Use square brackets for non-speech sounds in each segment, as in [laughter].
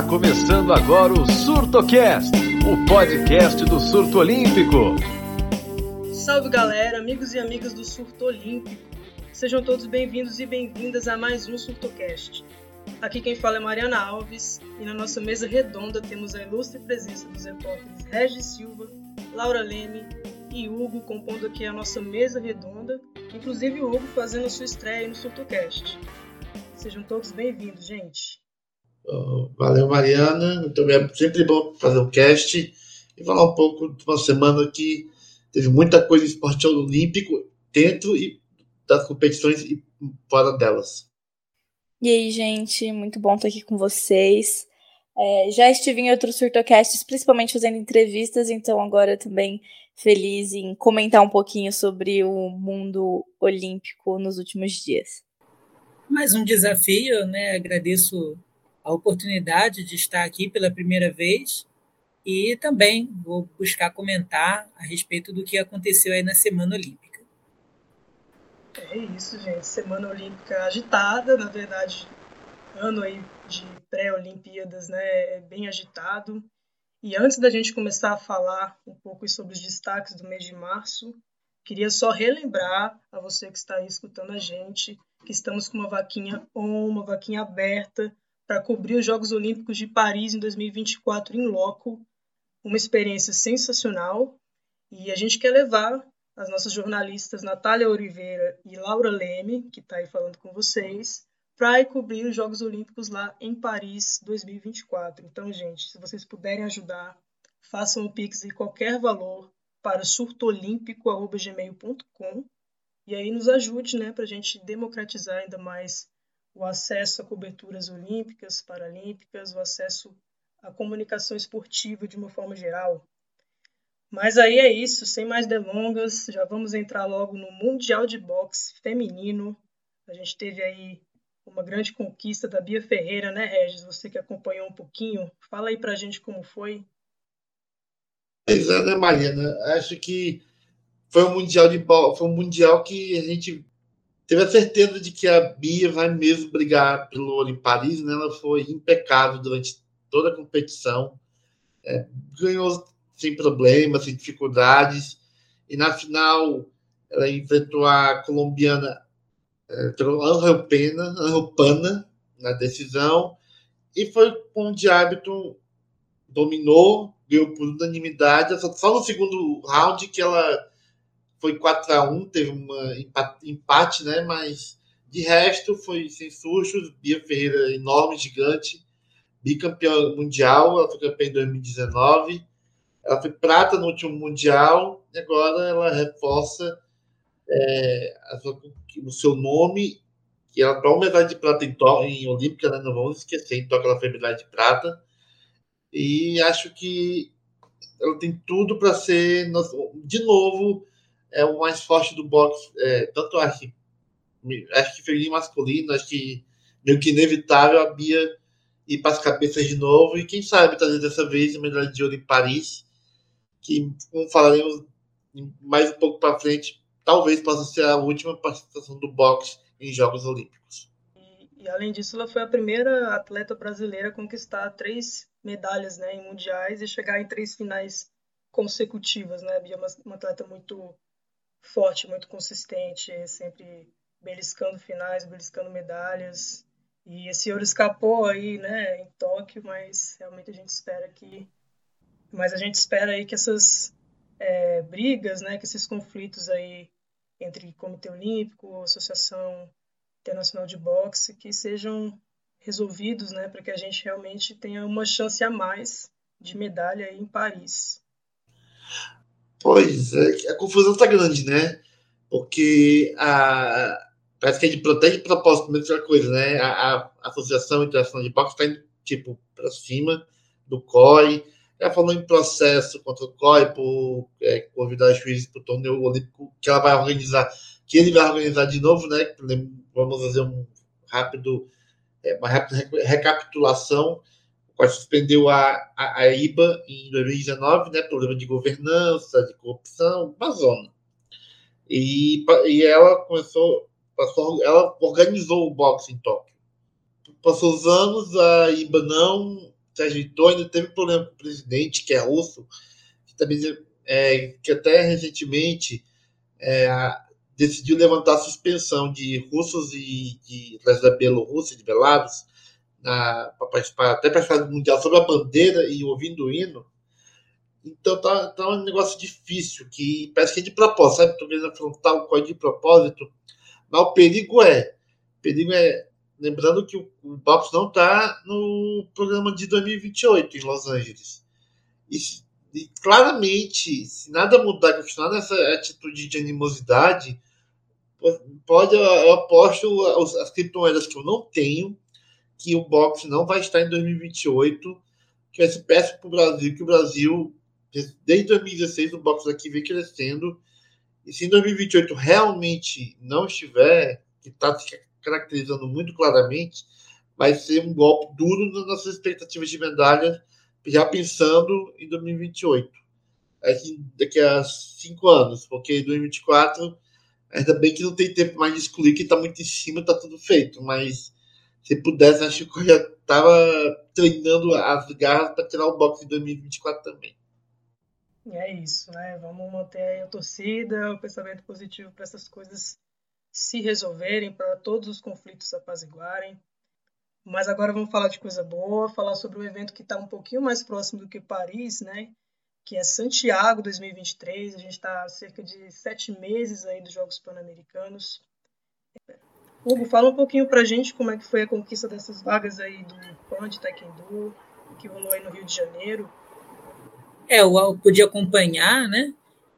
Está começando agora o SurtoCast, o podcast do surto olímpico. Salve galera, amigos e amigas do Surto Olímpico. Sejam todos bem-vindos e bem-vindas a mais um SurtoCast. Aqui quem fala é Mariana Alves e na nossa mesa redonda temos a ilustre presença dos repórteres Regis Silva, Laura Leme e Hugo compondo aqui a nossa mesa redonda, inclusive o Hugo fazendo a sua estreia no SurtoCast. Sejam todos bem-vindos, gente. Valeu, Mariana. Muito bem. Sempre bom fazer o um cast e falar um pouco de uma semana que teve muita coisa de esporte olímpico dentro e das competições e fora delas. E aí, gente, muito bom estar aqui com vocês. É, já estive em outros surtocasts, principalmente fazendo entrevistas, então agora também feliz em comentar um pouquinho sobre o mundo olímpico nos últimos dias. Mais um desafio, né? Agradeço a oportunidade de estar aqui pela primeira vez e também vou buscar comentar a respeito do que aconteceu aí na Semana Olímpica. É isso, gente. Semana Olímpica agitada, na verdade, ano aí de pré-Olimpíadas, né, é bem agitado. E antes da gente começar a falar um pouco sobre os destaques do mês de março, queria só relembrar a você que está aí escutando a gente que estamos com uma vaquinha on, uma vaquinha aberta para cobrir os Jogos Olímpicos de Paris em 2024 em loco, uma experiência sensacional. E a gente quer levar as nossas jornalistas Natália Oliveira e Laura Leme, que está aí falando com vocês, para cobrir os Jogos Olímpicos lá em Paris 2024. Então, gente, se vocês puderem ajudar, façam o Pix de qualquer valor para surtoolímpico.gmail.com e aí nos ajude né, para a gente democratizar ainda mais o acesso a coberturas olímpicas, paralímpicas, o acesso à comunicação esportiva de uma forma geral. Mas aí é isso, sem mais delongas, já vamos entrar logo no Mundial de Boxe Feminino. A gente teve aí uma grande conquista da Bia Ferreira, né, Regis? Você que acompanhou um pouquinho, fala aí pra gente como foi. Pois é, né, Mariana? Acho que foi um mundial de foi um mundial que a gente teve a certeza de que a Bia vai mesmo brigar pelo ouro em Paris, né? Ela foi impecável durante toda a competição, é, ganhou sem problemas, sem dificuldades, e na final ela enfrentou a colombiana entrou Angel Pena, Angel Pana na decisão e foi onde hábito dominou, ganhou por unanimidade. Só no segundo round que ela foi 4 a 1 teve um empate, né? Mas de resto foi sem sustos. Bia Ferreira, enorme, gigante, bicampeã mundial. Ela foi campeã em 2019. Ela foi prata no último mundial e agora ela reforça é, o seu nome, que ela uma medalha de prata em, em Olímpica, né? não vamos esquecer, em Tóquio ela foi medalha de prata. E acho que ela tem tudo para ser, de novo, é o mais forte do boxe. É, tanto acho que, acho que feminino masculino, acho que meio que inevitável a Bia ir para as cabeças de novo. E quem sabe trazer dessa vez a medalha de ouro em Paris, que, como falaremos mais um pouco para frente, talvez possa ser a última participação do boxe em Jogos Olímpicos. E, e, além disso, ela foi a primeira atleta brasileira a conquistar três medalhas né, em mundiais e chegar em três finais consecutivas. Né? Bia é uma, uma atleta muito forte, muito consistente, sempre beliscando finais, beliscando medalhas. E esse ouro escapou aí, né, em Tóquio, mas realmente a gente espera que, mas a gente espera aí que essas é, brigas, né, que esses conflitos aí entre Comitê Olímpico, Associação Internacional de Boxe, que sejam resolvidos, né, para que a gente realmente tenha uma chance a mais de medalha aí em Paris. Pois é, a confusão está grande, né? Porque a, parece que a gente protege de propósito, mas outra coisa, né? A, a Associação Internacional de Boxe está indo tipo para cima do COI, ela falou em processo contra o COI por é, convidar juízes para o torneio olímpico que ela vai organizar, que ele vai organizar de novo, né? Vamos fazer um rápido, é, uma rápida recapitulação. Suspendeu a, a, a, IBA em 2019, né? Problema de governança, de corrupção, uma zona. E, e ela começou, passou, ela organizou o boxe em Tóquio. Passou os anos, a IBA não se ajeitou, ainda teve problema com o presidente, que é russo, que também é, que até recentemente é, decidiu levantar a suspensão de russos e de, da Bielorrússia, de Belarus, para participar, até participar do Mundial sobre a bandeira e ouvindo o hino. Então tá, tá um negócio difícil, que parece que é de propósito, sabe? Estou querendo afrontar o código de propósito, mas o perigo é, o perigo é, lembrando que o, o box não está no programa de 2028 em Los Angeles. E, e claramente, se nada mudar, continuar nessa atitude de animosidade, pode, eu aposto as criptomoedas que eu não tenho, que o box não vai estar em 2028, que vai ser péssimo para o Brasil, que o Brasil desde 2016 o box aqui vem crescendo. E se em 2028 realmente não estiver, que está se caracterizando muito claramente, vai ser um golpe duro nas nossas expectativas de medalha, já pensando em 2028. Daqui, daqui a cinco anos, porque em 2024, ainda bem que não tem tempo mais de excluir, que está muito em cima, está tudo feito. Mas se pudesse, acho que eu já estava treinando as garras para tirar o boxe em 2024 também. É isso, né? Vamos manter a torcida, o pensamento positivo para essas coisas se resolverem, para todos os conflitos apaziguarem. Mas agora vamos falar de coisa boa, falar sobre um evento que está um pouquinho mais próximo do que Paris, né? Que é Santiago 2023. A gente está cerca de sete meses aí dos Jogos Pan-Americanos. Hugo, fala um pouquinho para a gente como é que foi a conquista dessas vagas aí do Pan de Taekwondo, que rolou aí no Rio de Janeiro. É, eu pude acompanhar, né?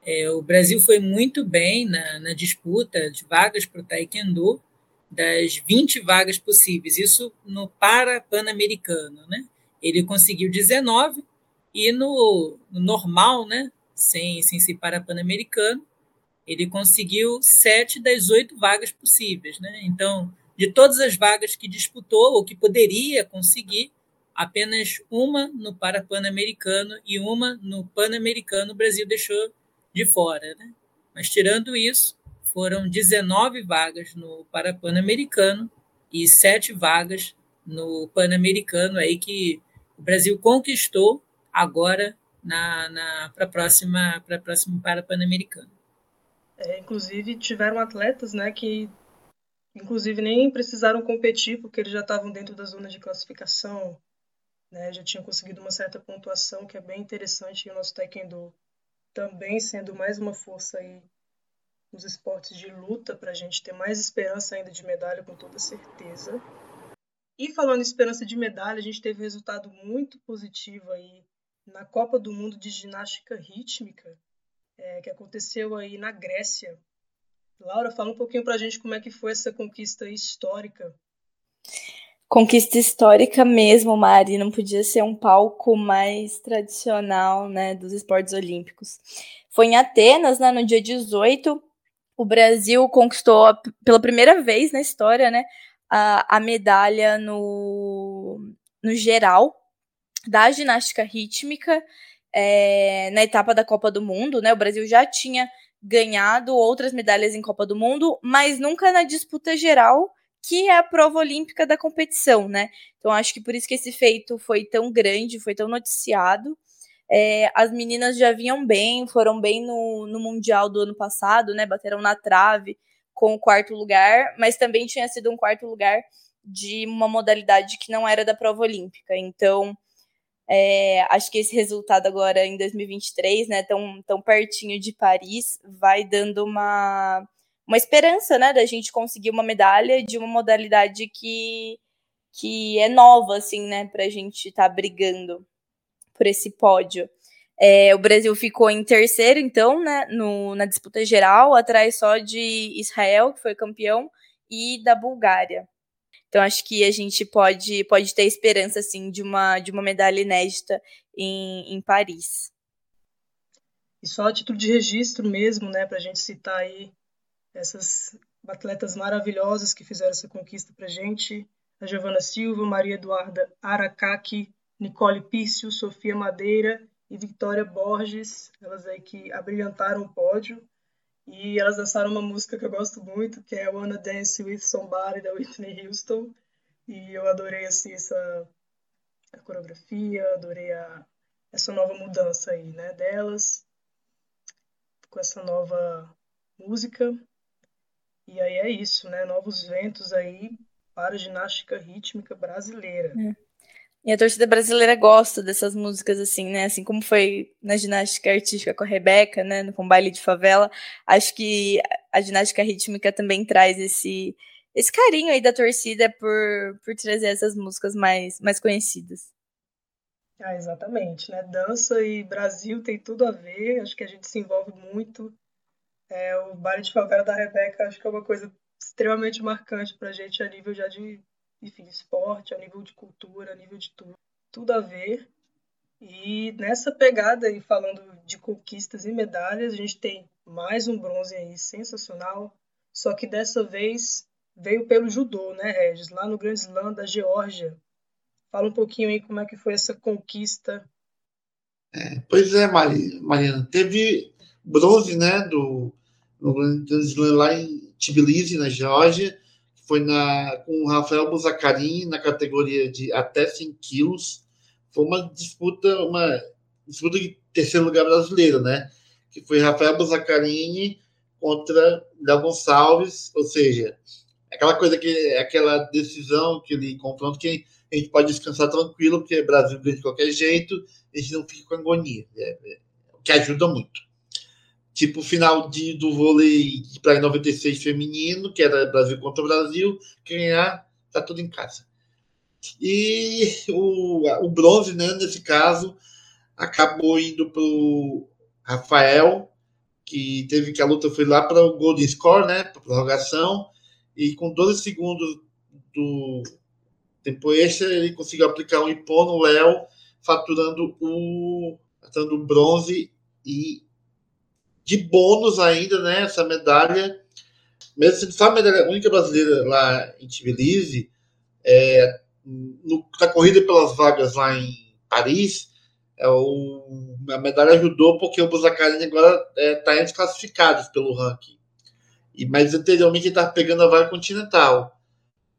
É, o Brasil foi muito bem na, na disputa de vagas para o Taekwondo, das 20 vagas possíveis, isso no para-pan-americano, né? Ele conseguiu 19 e no, no normal, né? Sem, sem ser para-pan-americano, ele conseguiu sete das oito vagas possíveis, né? Então, de todas as vagas que disputou ou que poderia conseguir, apenas uma no Parapan-Americano e uma no Pan-Americano o Brasil deixou de fora. Né? Mas tirando isso, foram 19 vagas no Parapan-Americano e sete vagas no Pan-Americano aí que o Brasil conquistou agora na, na para próxima para próximo Parapan-Americano. É, inclusive tiveram atletas, né, que inclusive nem precisaram competir porque eles já estavam dentro da zona de classificação né, já tinha conseguido uma certa pontuação que é bem interessante e o nosso taekwondo também sendo mais uma força aí nos esportes de luta para a gente ter mais esperança ainda de medalha com toda certeza. E falando em esperança de medalha, a gente teve um resultado muito positivo aí na Copa do Mundo de Ginástica Rítmica, é, que aconteceu aí na Grécia. Laura, fala um pouquinho para a gente como é que foi essa conquista histórica conquista histórica mesmo, Mari. Não podia ser um palco mais tradicional, né, dos esportes olímpicos. Foi em Atenas, né, no dia 18, o Brasil conquistou pela primeira vez na história, né, a, a medalha no, no geral da ginástica rítmica é, na etapa da Copa do Mundo, né? O Brasil já tinha ganhado outras medalhas em Copa do Mundo, mas nunca na disputa geral que é a prova olímpica da competição, né? Então acho que por isso que esse feito foi tão grande, foi tão noticiado. É, as meninas já vinham bem, foram bem no, no Mundial do ano passado, né? Bateram na trave com o quarto lugar, mas também tinha sido um quarto lugar de uma modalidade que não era da prova olímpica. Então, é, acho que esse resultado agora em 2023, né, tão, tão pertinho de Paris, vai dando uma uma esperança, né, da gente conseguir uma medalha de uma modalidade que, que é nova, assim, né, pra gente estar tá brigando por esse pódio. É, o Brasil ficou em terceiro, então, né, no, na disputa geral, atrás só de Israel, que foi campeão, e da Bulgária. Então, acho que a gente pode, pode ter esperança, assim, de uma, de uma medalha inédita em, em Paris. E só a título de registro mesmo, né, para a gente citar aí essas atletas maravilhosas que fizeram essa conquista para gente. A Giovana Silva, Maria Eduarda Aracaki, Nicole Pício, Sofia Madeira e Victoria Borges, elas aí que abrilhantaram o pódio. E elas dançaram uma música que eu gosto muito, que é Wanna Dance With Somebody, da Whitney Houston. E eu adorei assim, essa, a coreografia, adorei a, essa nova mudança aí, né, delas, com essa nova música. E aí é isso, né, novos ventos aí para a ginástica rítmica brasileira. É. E a torcida brasileira gosta dessas músicas assim, né? Assim como foi na ginástica artística com a Rebeca, né? Com o baile de favela. Acho que a ginástica rítmica também traz esse, esse carinho aí da torcida por, por trazer essas músicas mais, mais conhecidas. Ah, exatamente, né? Dança e Brasil tem tudo a ver, acho que a gente se envolve muito. É, o baile de favela da Rebeca acho que é uma coisa extremamente marcante para a gente a nível já de enfim, esporte, a nível de cultura, a nível de tudo, tudo a ver. E nessa pegada aí, falando de conquistas e medalhas, a gente tem mais um bronze aí sensacional, só que dessa vez veio pelo judô, né, Regis? Lá no Grand Slam da Geórgia. Fala um pouquinho aí como é que foi essa conquista. É, pois é, Mariana. Teve bronze, né, do, no Grand Slam lá em Tbilisi, na Geórgia foi na, com o Rafael Buzacarini na categoria de até 100 quilos. Foi uma disputa, uma disputa de terceiro lugar brasileiro, né? Que foi Rafael Buzacarini contra Léo Gonçalves, ou seja, aquela coisa que aquela decisão, aquele confronto que a gente pode descansar tranquilo, porque Brasil ganha de qualquer jeito, a gente não fica com agonia, é, é, o que ajuda muito tipo o final de, do vôlei para 96 feminino, que era Brasil contra Brasil, ganhar, tá tudo em casa. E o, o bronze, né, nesse caso, acabou indo para o Rafael, que teve que a luta foi lá para o Golden Score, né, para prorrogação, e com 12 segundos do tempo extra, ele conseguiu aplicar um ipô no Léo, faturando o, faturando o bronze e de bônus ainda, né? Essa medalha, mesmo sendo só a medalha única brasileira lá em Tbilisi, é, no, na corrida pelas vagas lá em Paris, é o, a medalha ajudou porque o Buzacarini agora está é, tá entre classificados pelo ranking. E, mas anteriormente ele estava pegando a vaga continental.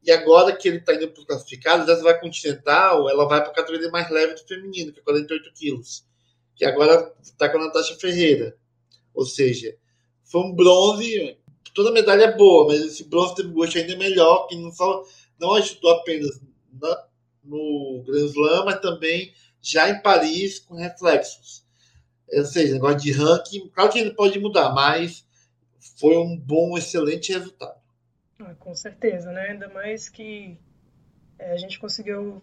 E agora que ele está indo para os classificados, essa vaga continental ela vai para a categoria mais leve do feminino, que é 48 quilos. Que agora está com a Natasha Ferreira. Ou seja, foi um bronze. Toda medalha é boa, mas esse bronze teve gosto ainda melhor, que não só não ajudou apenas na, no Grand Slam, mas também já em Paris com reflexos. Ou seja, negócio de ranking, claro que ele pode mudar, mas foi um bom, excelente resultado. Ah, com certeza, né? Ainda mais que é, a gente conseguiu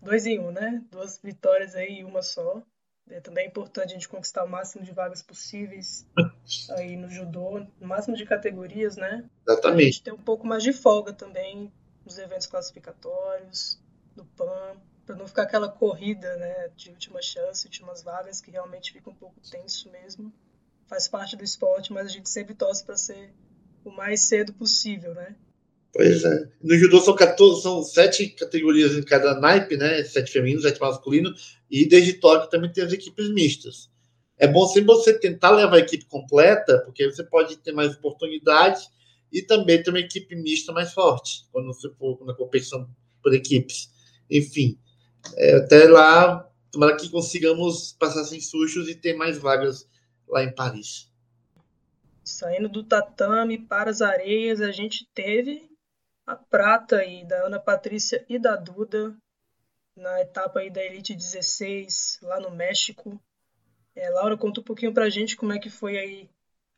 dois em um, né? Duas vitórias aí e uma só. É também é importante a gente conquistar o máximo de vagas possíveis [laughs] aí no judô, o máximo de categorias, né? Exatamente. A gente ter um pouco mais de folga também nos eventos classificatórios, no PAN, para não ficar aquela corrida, né, de última chance, últimas vagas, que realmente fica um pouco tenso mesmo. Faz parte do esporte, mas a gente sempre torce para ser o mais cedo possível, né? Pois é. No judô são, 14, são sete categorias em cada naipe, né? Sete feminino, sete masculino. E desde Tóquio também tem as equipes mistas. É bom sempre você tentar levar a equipe completa, porque você pode ter mais oportunidades e também ter uma equipe mista mais forte, quando você for na competição por equipes. Enfim, é, até lá, tomara que consigamos passar sem sustos e ter mais vagas lá em Paris. Saindo do tatame para as areias, a gente teve a prata aí da Ana Patrícia e da Duda na etapa aí da Elite 16 lá no México. É, Laura, conta um pouquinho pra gente como é que foi aí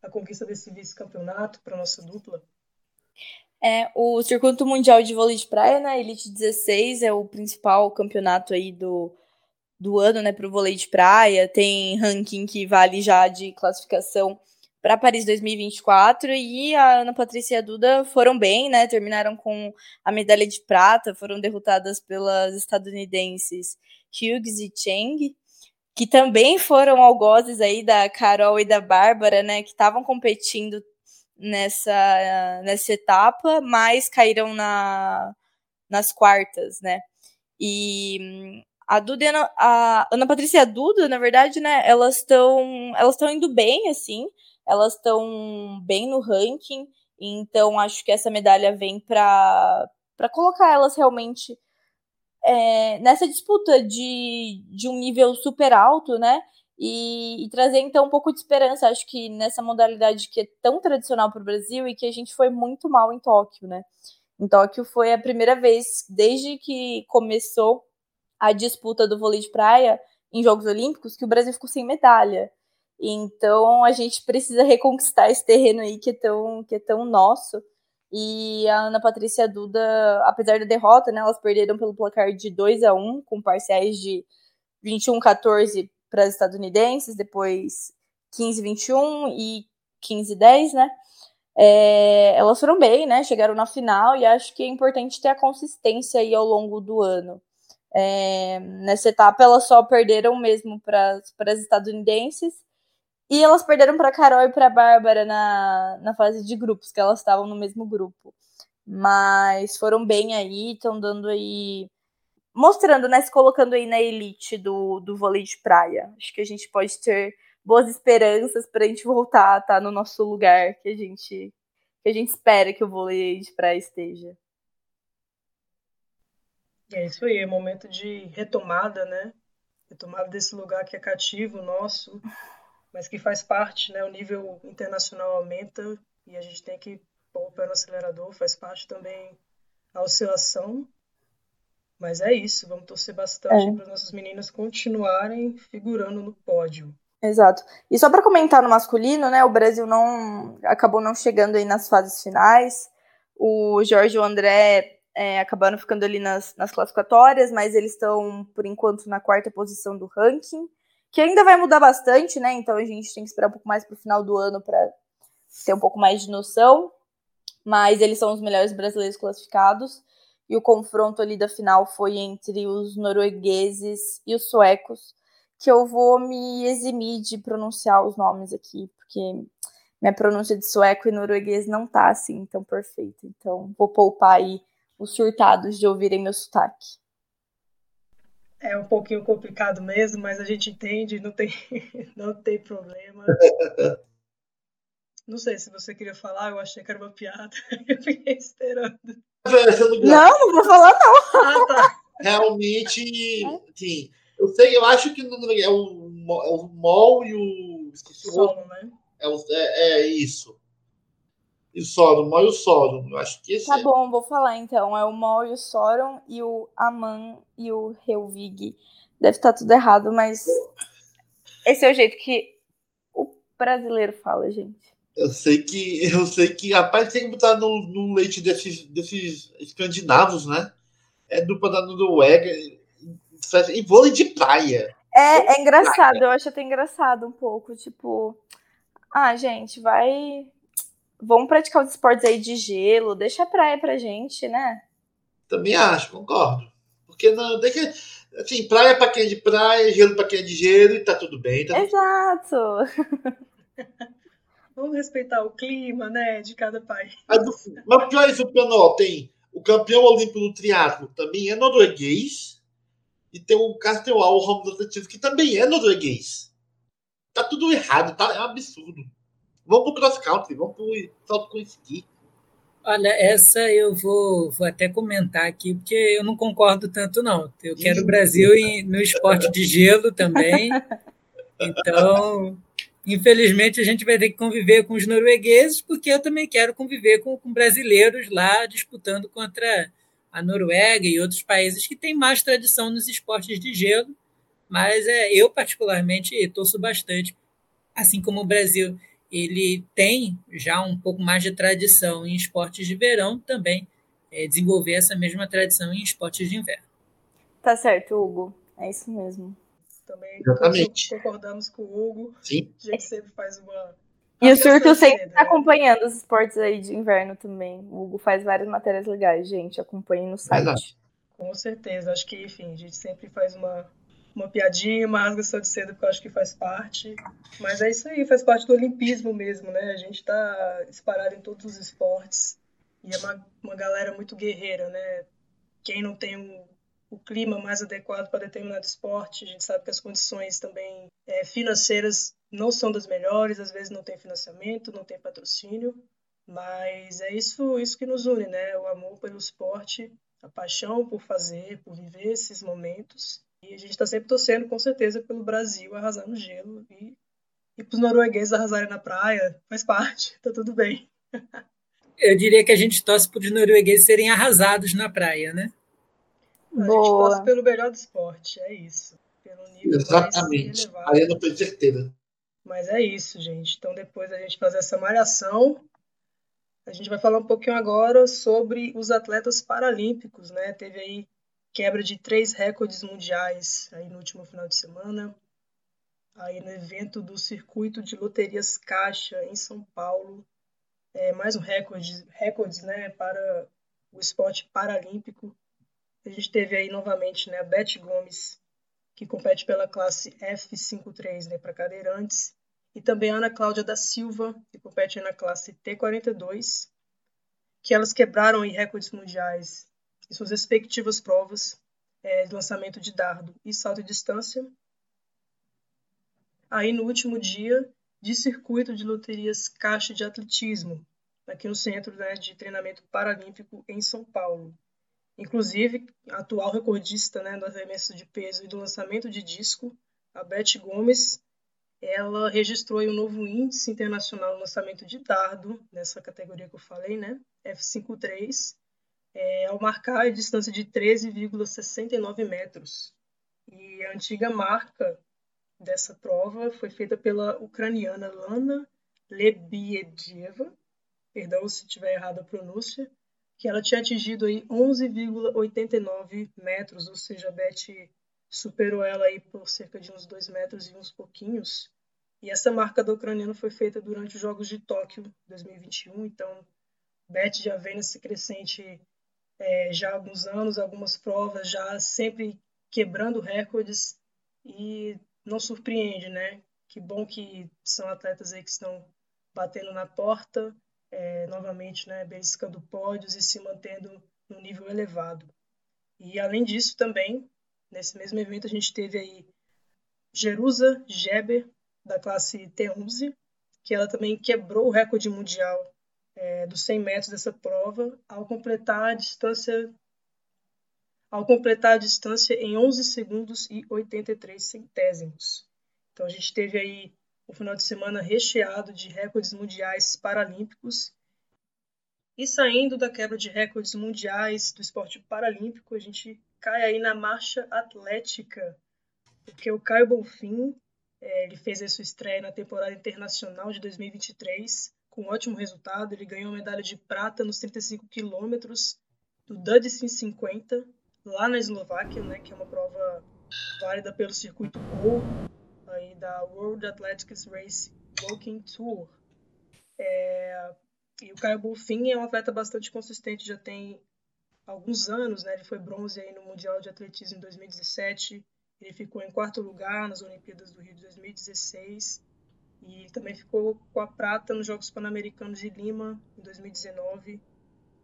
a conquista desse vice-campeonato para nossa dupla. É, o Circuito Mundial de Vôlei de Praia, na né, Elite 16, é o principal campeonato aí do, do ano, né, para o vôlei de praia. Tem ranking que vale já de classificação para Paris 2024 e a Ana Patrícia e a Duda foram bem, né? Terminaram com a medalha de prata, foram derrotadas pelas estadunidenses Hughes e Cheng, que também foram algozes aí da Carol e da Bárbara, né? Que estavam competindo nessa, nessa etapa, mas caíram na, nas quartas, né? E a Duda a, a Ana Patrícia e a Duda, na verdade, né? Elas estão elas estão indo bem, assim elas estão bem no ranking, então acho que essa medalha vem para colocar elas realmente é, nessa disputa de, de um nível super alto, né? E, e, trazer então um pouco de esperança, acho que nessa modalidade que é tão tradicional para o Brasil e que a gente foi muito mal em Tóquio, né? Em Tóquio foi a primeira vez desde que começou a disputa do vôlei de praia em Jogos Olímpicos que o Brasil ficou sem medalha. Então a gente precisa reconquistar esse terreno aí que é tão, que é tão nosso. E a Ana Patrícia Duda, apesar da derrota, né, elas perderam pelo placar de 2 a 1 com parciais de 21 14 para as estadunidenses, depois 15-21 e 15-10, né? É, elas foram bem, né? Chegaram na final e acho que é importante ter a consistência aí ao longo do ano. É, nessa etapa, elas só perderam mesmo para as estadunidenses e elas perderam para Carol e para Bárbara na, na fase de grupos, que elas estavam no mesmo grupo. Mas foram bem aí, estão dando aí mostrando, né, se colocando aí na elite do, do vôlei de praia. Acho que a gente pode ter boas esperanças para a gente voltar a estar tá no nosso lugar que a gente que a gente espera que o vôlei de praia esteja. É isso aí, é momento de retomada, né? Retomada desse lugar que é cativo nosso, mas que faz parte, né? O nível internacional aumenta e a gente tem que pôr o pé no acelerador, faz parte também a oscilação mas é isso, vamos torcer bastante é. para nossas meninas continuarem figurando no pódio. Exato. E só para comentar no masculino, né, o Brasil não acabou não chegando aí nas fases finais. O Jorge e o André é, acabaram ficando ali nas, nas classificatórias, mas eles estão, por enquanto, na quarta posição do ranking, que ainda vai mudar bastante, né? Então a gente tem que esperar um pouco mais para o final do ano para ter um pouco mais de noção. Mas eles são os melhores brasileiros classificados e o confronto ali da final foi entre os noruegueses e os suecos, que eu vou me eximir de pronunciar os nomes aqui, porque minha pronúncia de sueco e norueguês não tá assim tão perfeita. Então, vou poupar aí os surtados de ouvirem meu sotaque. É um pouquinho complicado mesmo, mas a gente entende, não tem, [laughs] não tem problema. Não sei se você queria falar, eu achei que era uma piada. [laughs] Eu fiquei esperando. Não, não vou falar, não. Ah, tá. Realmente, sim. Eu sei, eu acho que é o, é o MOL e o. Esqueci o Solo, né? É, o, é, é isso. E o MOL e o Sorum. Eu acho que Tá é. bom, vou falar então. É o MOL e o Sorum e o Aman e o Helvig. Deve estar tudo errado, mas esse é o jeito que o brasileiro fala, gente. Eu sei que, eu sei que, rapaz, tem que botar no, no leite desses, desses escandinavos, né? É dupla da Noruega e vôlei de praia. É, é engraçado, praia. eu acho até engraçado um pouco, tipo, ah, gente, vai. Vamos praticar os esportes aí de gelo, deixa a praia pra gente, né? Também acho, concordo. Porque não, deixa. Assim, praia pra quem é de praia, gelo pra quem é de gelo, e tá tudo bem. Tá Exato. [laughs] Vamos respeitar o clima, né, de cada país. Mas pior é isso, Pianó, tem o campeão olímpico do triatlo também é norueguês e tem o Castel Alham do atletismo que também é norueguês. Tá tudo errado, tá? É um absurdo. Vamos pro cross country, vamos pro salto com esqui. Olha, essa eu vou, vou até comentar aqui, porque eu não concordo tanto, não. Eu quero o Brasil no esporte de gelo também. Então, Infelizmente, a gente vai ter que conviver com os noruegueses, porque eu também quero conviver com, com brasileiros lá disputando contra a Noruega e outros países que têm mais tradição nos esportes de gelo. Mas é, eu, particularmente, torço bastante. Assim como o Brasil ele tem já um pouco mais de tradição em esportes de verão, também é, desenvolver essa mesma tradição em esportes de inverno. Tá certo, Hugo. É isso mesmo também Exatamente. concordamos com o Hugo. Sim. A gente sempre faz uma. E o Surto sempre está né? acompanhando os esportes aí de inverno também. O Hugo faz várias matérias legais, gente. Acompanhe no site. Verdade. Com certeza. Acho que, enfim, a gente sempre faz uma, uma piadinha, uma rasgação de cedo, porque eu acho que faz parte. Mas é isso aí, faz parte do olimpismo mesmo, né? A gente está disparado em todos os esportes. E é uma, uma galera muito guerreira, né? Quem não tem um o clima mais adequado para determinado esporte. A gente sabe que as condições também é, financeiras não são das melhores, às vezes não tem financiamento, não tem patrocínio, mas é isso, isso que nos une, né? O amor pelo esporte a paixão por fazer, por viver esses momentos. E a gente está sempre torcendo, com certeza, pelo Brasil arrasar no gelo e, e para os noruegueses arrasarem na praia. Faz parte, [laughs] tá tudo bem. Eu diria que a gente torce para os noruegueses serem arrasados na praia, né? A gente torce pelo melhor do esporte, é isso. Pelo nível Exatamente. Aí não tenho certeza. Mas é isso, gente. Então, depois da gente fazer essa malhação, a gente vai falar um pouquinho agora sobre os atletas paralímpicos, né? Teve aí quebra de três recordes mundiais aí no último final de semana, aí no evento do circuito de loterias Caixa em São Paulo, é, mais um recorde, recordes, né, para o esporte paralímpico. A gente teve aí novamente, né, a Beth Gomes, que compete pela classe F53, né, para cadeirantes, e também a Ana Cláudia da Silva, que compete na classe T42, que elas quebraram recordes mundiais em suas respectivas provas é, de lançamento de dardo e salto de distância. Aí no último dia de circuito de loterias Caixa de Atletismo, aqui no Centro né, de Treinamento Paralímpico em São Paulo. Inclusive, a atual recordista né, do arremesso de peso e do lançamento de disco, a Beth Gomes, ela registrou um novo índice internacional no lançamento de dardo, nessa categoria que eu falei, né? F53, é, ao marcar a distância de 13,69 metros. E a antiga marca dessa prova foi feita pela ucraniana Lana Lebiedeva, perdão se tiver errado a pronúncia, que ela tinha atingido aí 11,89 metros, ou seja, a Beth superou ela aí por cerca de uns 2 metros e uns pouquinhos. E essa marca do ucraniano foi feita durante os Jogos de Tóquio 2021, então Beth já vem nesse crescente é, já há alguns anos, algumas provas já sempre quebrando recordes e não surpreende, né? Que bom que são atletas aí que estão batendo na porta, é, novamente, né? Beliscando pódios e se mantendo no nível elevado. E além disso também, nesse mesmo evento a gente teve aí Jerusa Geber, da classe T11, que ela também quebrou o recorde mundial é, dos 100 metros dessa prova ao completar a distância ao completar a distância em 11 segundos e 83 centésimos. Então a gente teve aí um final de semana recheado de recordes mundiais paralímpicos. E saindo da quebra de recordes mundiais do esporte paralímpico, a gente cai aí na marcha atlética, porque o Caio Bonfim é, ele fez a sua estreia na temporada internacional de 2023 com ótimo resultado. Ele ganhou a medalha de prata nos 35 quilômetros do Dudicin 50, lá na Eslováquia, né, que é uma prova válida pelo circuito O aí da World Athletics Race Walking Tour. É, e o Caio Bolfin é um atleta bastante consistente, já tem alguns anos, né? Ele foi bronze aí no Mundial de Atletismo em 2017, ele ficou em quarto lugar nas Olimpíadas do Rio de 2016 e também ficou com a prata nos Jogos Pan-Americanos de Lima em 2019.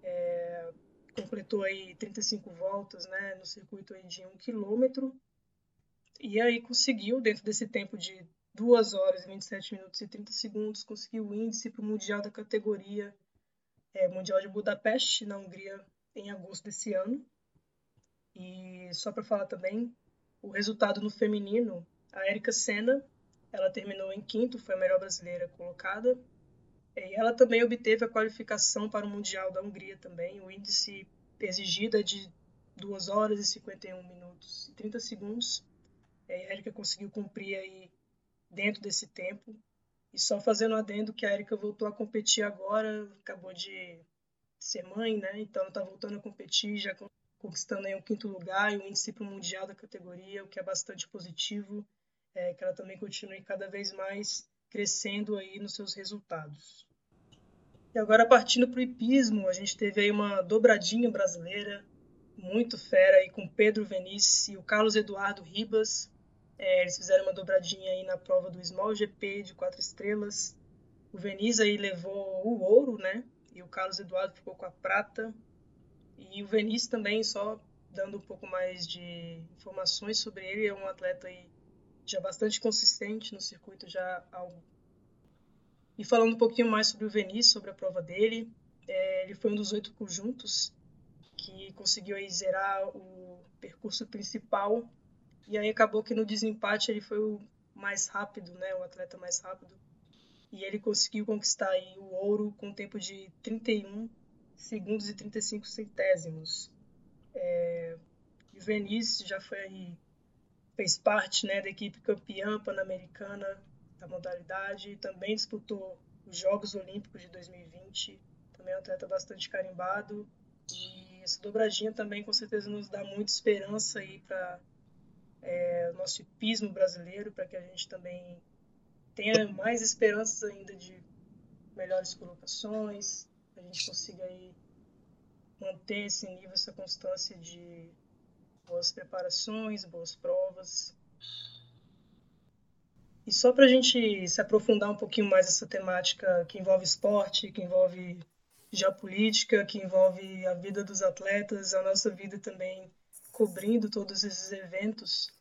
É, completou aí 35 voltas né, no circuito aí de 1 quilômetro. E aí conseguiu, dentro desse tempo de 2 horas e 27 minutos e 30 segundos, conseguiu o índice para o Mundial da categoria é, Mundial de Budapeste, na Hungria, em agosto desse ano. E só para falar também, o resultado no feminino, a Erika Senna, ela terminou em quinto, foi a melhor brasileira colocada. E ela também obteve a qualificação para o Mundial da Hungria também. O índice exigido é de 2 horas e 51 minutos e 30 segundos. E a Erika conseguiu cumprir aí dentro desse tempo. E só fazendo adendo que a Erika voltou a competir agora, acabou de ser mãe, né? Então ela está voltando a competir, já conquistando aí o quinto lugar e o índice para o mundial da categoria, o que é bastante positivo, é, que ela também continue cada vez mais crescendo aí nos seus resultados. E agora partindo para o hipismo, a gente teve aí uma dobradinha brasileira muito fera aí com Pedro Venice e o Carlos Eduardo Ribas. É, eles fizeram uma dobradinha aí na prova do Small GP de quatro estrelas. O Venice aí levou o ouro, né? E o Carlos Eduardo ficou com a prata. E o Venice também, só dando um pouco mais de informações sobre ele, é um atleta aí já bastante consistente no circuito já há. E falando um pouquinho mais sobre o Venice, sobre a prova dele, é, ele foi um dos oito conjuntos que conseguiu aí zerar o percurso principal e aí acabou que no desempate ele foi o mais rápido, né, o atleta mais rápido. E ele conseguiu conquistar aí o ouro com um tempo de 31 segundos e 35 centésimos. É, o Vinícius já foi aí, fez parte né, da equipe campeã pan-americana da modalidade, também disputou os Jogos Olímpicos de 2020, também é um atleta bastante carimbado. E essa dobradinha também com certeza nos dá muita esperança aí para é, nosso hipismo brasileiro, para que a gente também tenha mais esperanças ainda de melhores colocações, a gente consiga aí manter esse nível, essa constância de boas preparações, boas provas. E só para a gente se aprofundar um pouquinho mais essa temática que envolve esporte, que envolve geopolítica, que envolve a vida dos atletas, a nossa vida também cobrindo todos esses eventos.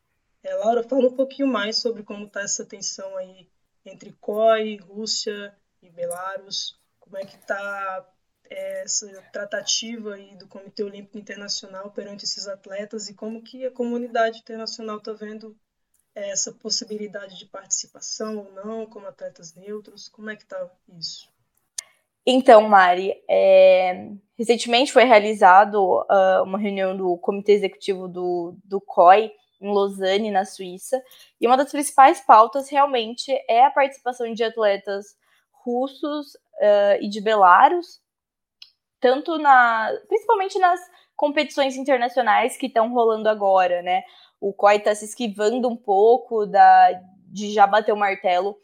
É, Laura, fala um pouquinho mais sobre como está essa tensão aí entre COI, Rússia e Belarus, como é que está essa tratativa aí do Comitê Olímpico Internacional perante esses atletas e como que a comunidade internacional está vendo é, essa possibilidade de participação ou não, como atletas neutros, como é que está isso? Então, Mari, é, recentemente foi realizado uh, uma reunião do Comitê Executivo do, do COI, em Lausanne, na Suíça, e uma das principais pautas realmente é a participação de atletas russos uh, e de Belarus, tanto na, principalmente nas competições internacionais que estão rolando agora, né? O COI está se esquivando um pouco da, de já bater o martelo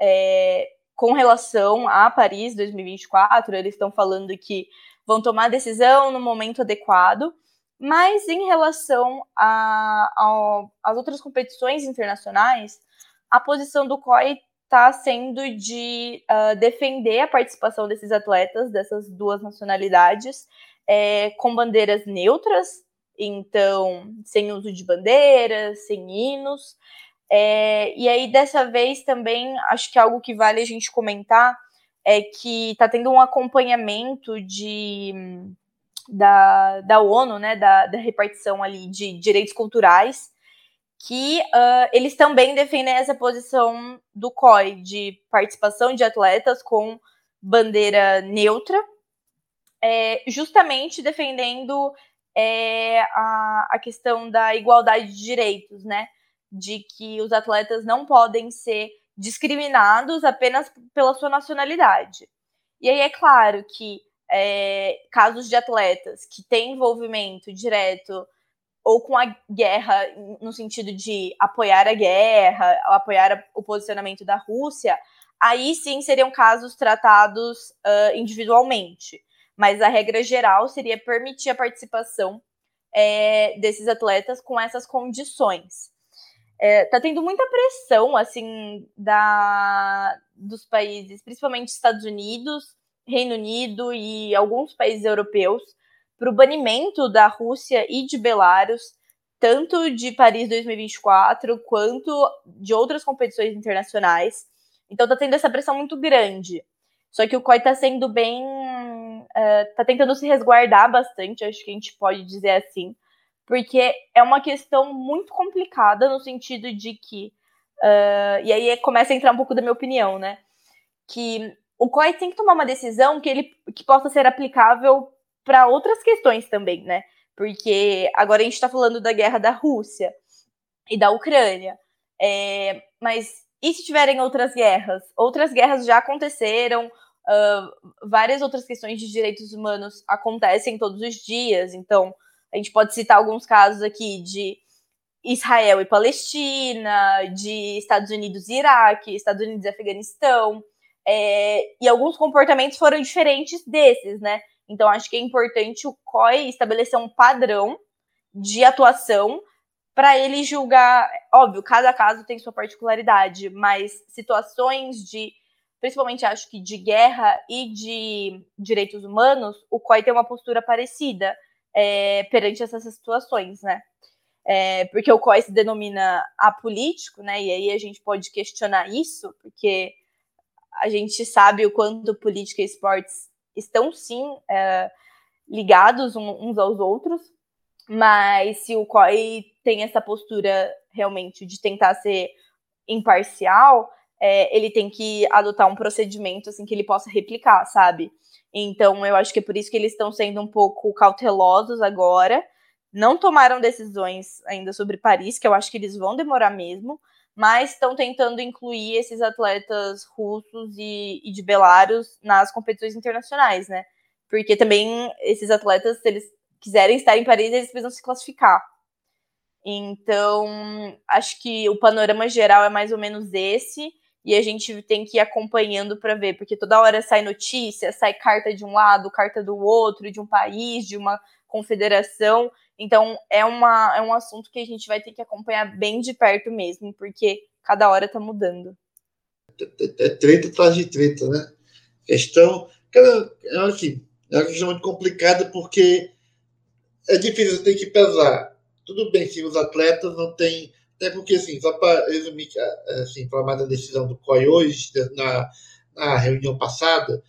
é, com relação a Paris 2024. Eles estão falando que vão tomar a decisão no momento adequado. Mas em relação às outras competições internacionais, a posição do COI está sendo de uh, defender a participação desses atletas, dessas duas nacionalidades, é, com bandeiras neutras, então sem uso de bandeiras, sem hinos. É, e aí, dessa vez também, acho que algo que vale a gente comentar é que está tendo um acompanhamento de da, da ONU, né, da, da repartição ali de direitos culturais, que uh, eles também defendem essa posição do COI, de participação de atletas com bandeira neutra, é, justamente defendendo é, a, a questão da igualdade de direitos, né? De que os atletas não podem ser discriminados apenas pela sua nacionalidade. E aí é claro que é, casos de atletas que têm envolvimento direto ou com a guerra, no sentido de apoiar a guerra, apoiar o posicionamento da Rússia, aí sim seriam casos tratados uh, individualmente. Mas a regra geral seria permitir a participação é, desses atletas com essas condições. É, tá tendo muita pressão, assim, da, dos países, principalmente Estados Unidos, Reino Unido e alguns países europeus para o banimento da Rússia e de Belarus, tanto de Paris 2024 quanto de outras competições internacionais. Então está tendo essa pressão muito grande. Só que o COI está sendo bem. está uh, tentando se resguardar bastante, acho que a gente pode dizer assim, porque é uma questão muito complicada no sentido de que. Uh, e aí começa a entrar um pouco da minha opinião, né? Que o COI tem que tomar uma decisão que ele que possa ser aplicável para outras questões também, né? Porque agora a gente está falando da guerra da Rússia e da Ucrânia. É, mas e se tiverem outras guerras? Outras guerras já aconteceram, uh, várias outras questões de direitos humanos acontecem todos os dias. Então, a gente pode citar alguns casos aqui de Israel e Palestina, de Estados Unidos e Iraque, Estados Unidos e Afeganistão. É, e alguns comportamentos foram diferentes desses, né? Então, acho que é importante o COI estabelecer um padrão de atuação para ele julgar. Óbvio, cada caso tem sua particularidade, mas situações de, principalmente acho que de guerra e de direitos humanos, o COI tem uma postura parecida é, perante essas situações, né? É, porque o COI se denomina apolítico, né? E aí a gente pode questionar isso, porque a gente sabe o quanto política e esportes estão sim é, ligados uns aos outros, mas se o COI tem essa postura realmente de tentar ser imparcial, é, ele tem que adotar um procedimento assim que ele possa replicar, sabe? Então eu acho que é por isso que eles estão sendo um pouco cautelosos agora. Não tomaram decisões ainda sobre Paris, que eu acho que eles vão demorar mesmo, mas estão tentando incluir esses atletas russos e, e de Belarus nas competições internacionais, né? Porque também esses atletas, se eles quiserem estar em Paris, eles precisam se classificar. Então, acho que o panorama geral é mais ou menos esse, e a gente tem que ir acompanhando para ver, porque toda hora sai notícia, sai carta de um lado, carta do outro, de um país, de uma confederação. Então, é, uma, é um assunto que a gente vai ter que acompanhar bem de perto mesmo, porque cada hora está mudando. É, é treta atrás de treta, né? Questão. Cara, é assim, é uma questão muito complicada porque é difícil, tem que pesar. Tudo bem se os atletas não têm. Até porque, assim, só para resumir, assim, falar mais da decisão do COI hoje, na, na reunião passada,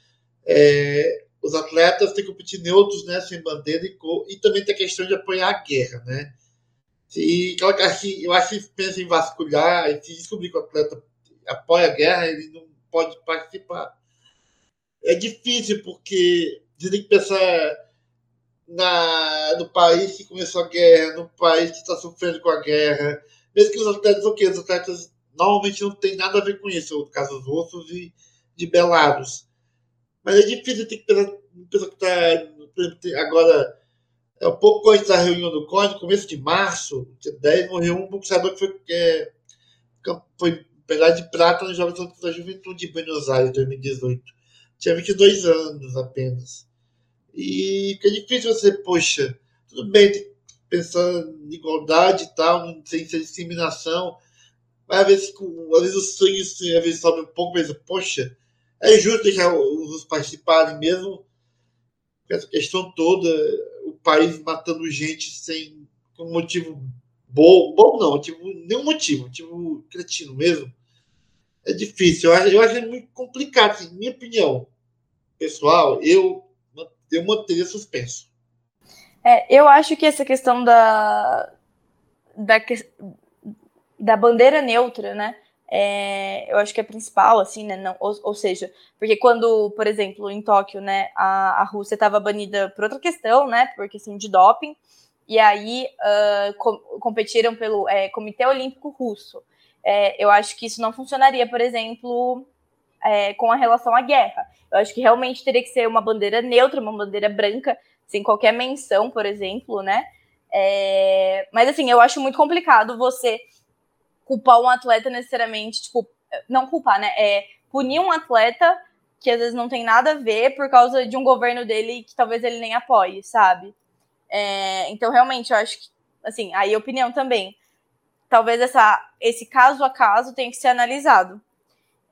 é, os atletas têm que competir neutros, né, sem bandeira e cor, e também tem a questão de apoiar a guerra, né? E assim, eu acho que pensa em vasculhar, e se descobrir que o atleta apoia a guerra, ele não pode participar. É difícil, porque tem que pensar na, no país que começou a guerra, no país que está sofrendo com a guerra. Mesmo que os atletas, ok, os atletas normalmente não tem nada a ver com isso, o caso dos russos e de Belarus. Mas é difícil ter que pensar, pessoa que está agora, é um pouco antes da reunião do COD, começo de março, dia 10, morreu um boxeador que foi, é, foi pegar de prata nos Jogos da Juventude de Buenos Aires, 2018. Tinha 22 anos apenas. E fica difícil você, poxa, tudo bem, pensando em igualdade e tal, sem ser discriminação, mas às vezes, às vezes o sangue às vezes sobe um pouco, mas poxa, é justo deixar os participarem mesmo, essa questão toda, o país matando gente sem um motivo bom, bom não, motivo, nenhum motivo, motivo cretino mesmo. É difícil, eu acho, eu acho muito complicado, assim, minha opinião pessoal, eu eu manteria suspenso. É, eu acho que essa questão da, da, da bandeira neutra, né? É, eu acho que é principal, assim, né? Não, ou, ou, seja, porque quando, por exemplo, em Tóquio, né, a, a Rússia estava banida por outra questão, né? Por questão de doping, e aí uh, com, competiram pelo é, Comitê Olímpico Russo. É, eu acho que isso não funcionaria, por exemplo, é, com a relação à guerra. Eu acho que realmente teria que ser uma bandeira neutra, uma bandeira branca, sem qualquer menção, por exemplo, né? É, mas assim, eu acho muito complicado você culpar um atleta necessariamente, tipo, não culpar, né? É punir um atleta que às vezes não tem nada a ver por causa de um governo dele que talvez ele nem apoie, sabe? É, então, realmente, eu acho que, assim, aí opinião também. Talvez essa, esse caso a caso tenha que ser analisado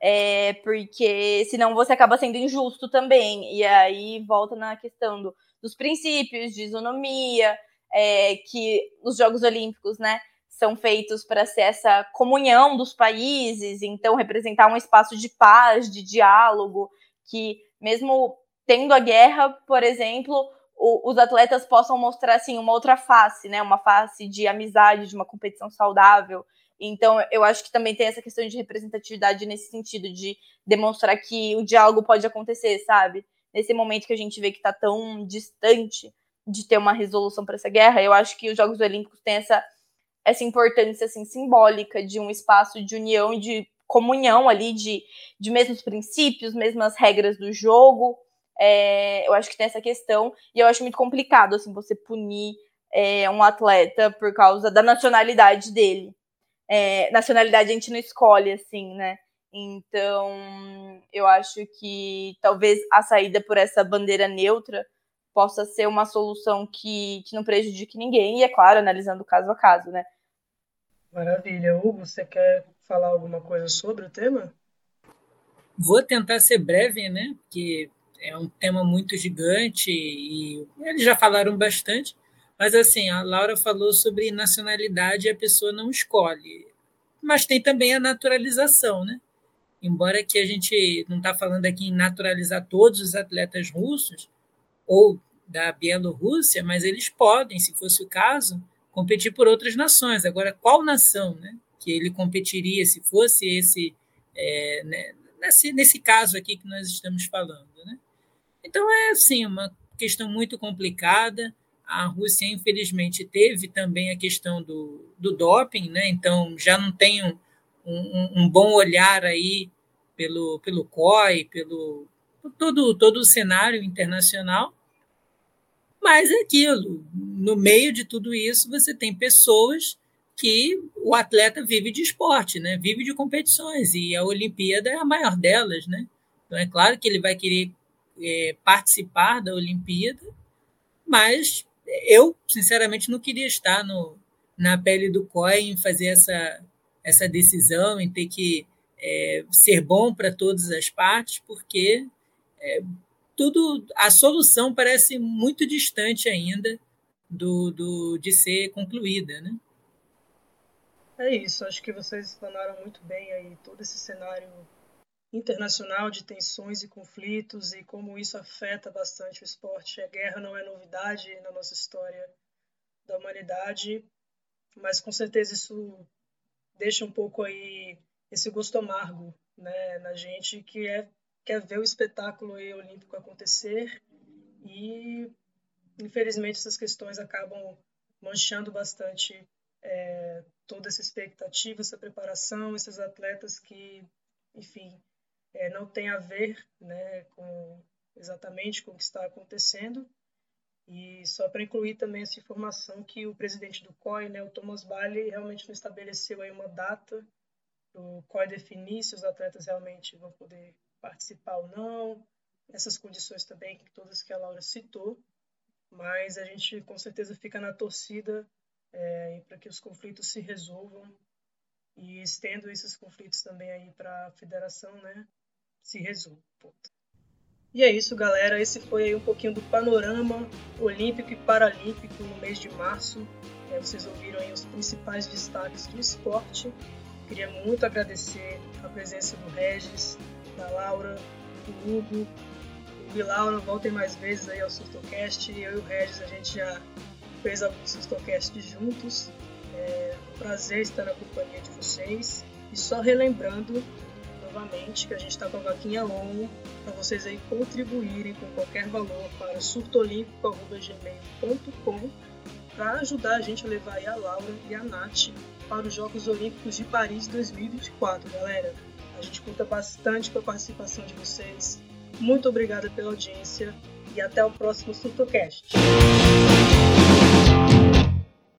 é, porque senão você acaba sendo injusto também. E aí volta na questão do, dos princípios de isonomia, é, que os Jogos Olímpicos, né, são feitos para ser essa comunhão dos países, então representar um espaço de paz, de diálogo, que mesmo tendo a guerra, por exemplo, o, os atletas possam mostrar assim uma outra face, né, uma face de amizade, de uma competição saudável. Então, eu acho que também tem essa questão de representatividade nesse sentido, de demonstrar que o diálogo pode acontecer, sabe? Nesse momento que a gente vê que está tão distante de ter uma resolução para essa guerra, eu acho que os Jogos Olímpicos têm essa, essa importância assim, simbólica de um espaço de união e de comunhão ali, de, de mesmos princípios, mesmas regras do jogo. É, eu acho que tem essa questão, e eu acho muito complicado assim, você punir é, um atleta por causa da nacionalidade dele é, nacionalidade a gente não escolhe, assim, né? Então, eu acho que talvez a saída por essa bandeira neutra possa ser uma solução que, que não prejudique ninguém, e é claro, analisando caso a caso, né? Maravilha. Hugo, você quer falar alguma coisa sobre o tema? Vou tentar ser breve, né? Porque é um tema muito gigante e eles já falaram bastante. Mas assim, a Laura falou sobre nacionalidade e a pessoa não escolhe. Mas tem também a naturalização, né? Embora que a gente não está falando aqui em naturalizar todos os atletas russos, ou da Bielorrússia, mas eles podem, se fosse o caso, competir por outras nações. Agora, qual nação né, que ele competiria se fosse esse, é, né, nesse, nesse caso aqui que nós estamos falando? Né? Então, é assim, uma questão muito complicada. A Rússia, infelizmente, teve também a questão do, do doping, né? então já não tem um, um, um bom olhar aí pelo, pelo COI, pelo todo, todo o cenário internacional. Mas é aquilo, no meio de tudo isso, você tem pessoas que o atleta vive de esporte, né? vive de competições, e a Olimpíada é a maior delas. Né? Então, é claro que ele vai querer é, participar da Olimpíada, mas eu, sinceramente, não queria estar no, na pele do COI em fazer essa, essa decisão, em ter que é, ser bom para todas as partes, porque é, tudo a solução parece muito distante ainda do, do de ser concluída, né? É isso, acho que vocês explanaram muito bem aí todo esse cenário internacional de tensões e conflitos e como isso afeta bastante o esporte. A guerra não é novidade na nossa história da humanidade, mas com certeza isso deixa um pouco aí esse gosto amargo né, na gente que é quer ver o espetáculo olímpico acontecer e infelizmente essas questões acabam manchando bastante é, toda essa expectativa, essa preparação, esses atletas que, enfim, é, não tem a ver né, com exatamente com o que está acontecendo. E só para incluir também essa informação que o presidente do COI, né, o Thomas Bailey, realmente não estabeleceu aí uma data o COI definir se os atletas realmente vão poder participar ou não, essas condições também, todas que a Laura citou, mas a gente com certeza fica na torcida é, para que os conflitos se resolvam e estendo esses conflitos também aí para a federação, né, se resolvam. E é isso, galera. Esse foi aí um pouquinho do panorama olímpico e paralímpico no mês de março. É, vocês ouviram aí os principais destaques do esporte. Queria muito agradecer a presença do Regis, da Laura, do Hugo. O e Laura, voltem mais vezes aí ao Surtocast. Eu e o Regis, a gente já fez alguns Surtocasts juntos. É um prazer estar na companhia de vocês. E só relembrando novamente que a gente está com a vaquinha longa para vocês aí contribuírem com qualquer valor para surtolimpico.gmail.com para ajudar a gente a levar a Laura e a Nath para os Jogos Olímpicos de Paris 2024, galera. A gente conta bastante com a participação de vocês. Muito obrigada pela audiência e até o próximo SurtoCast.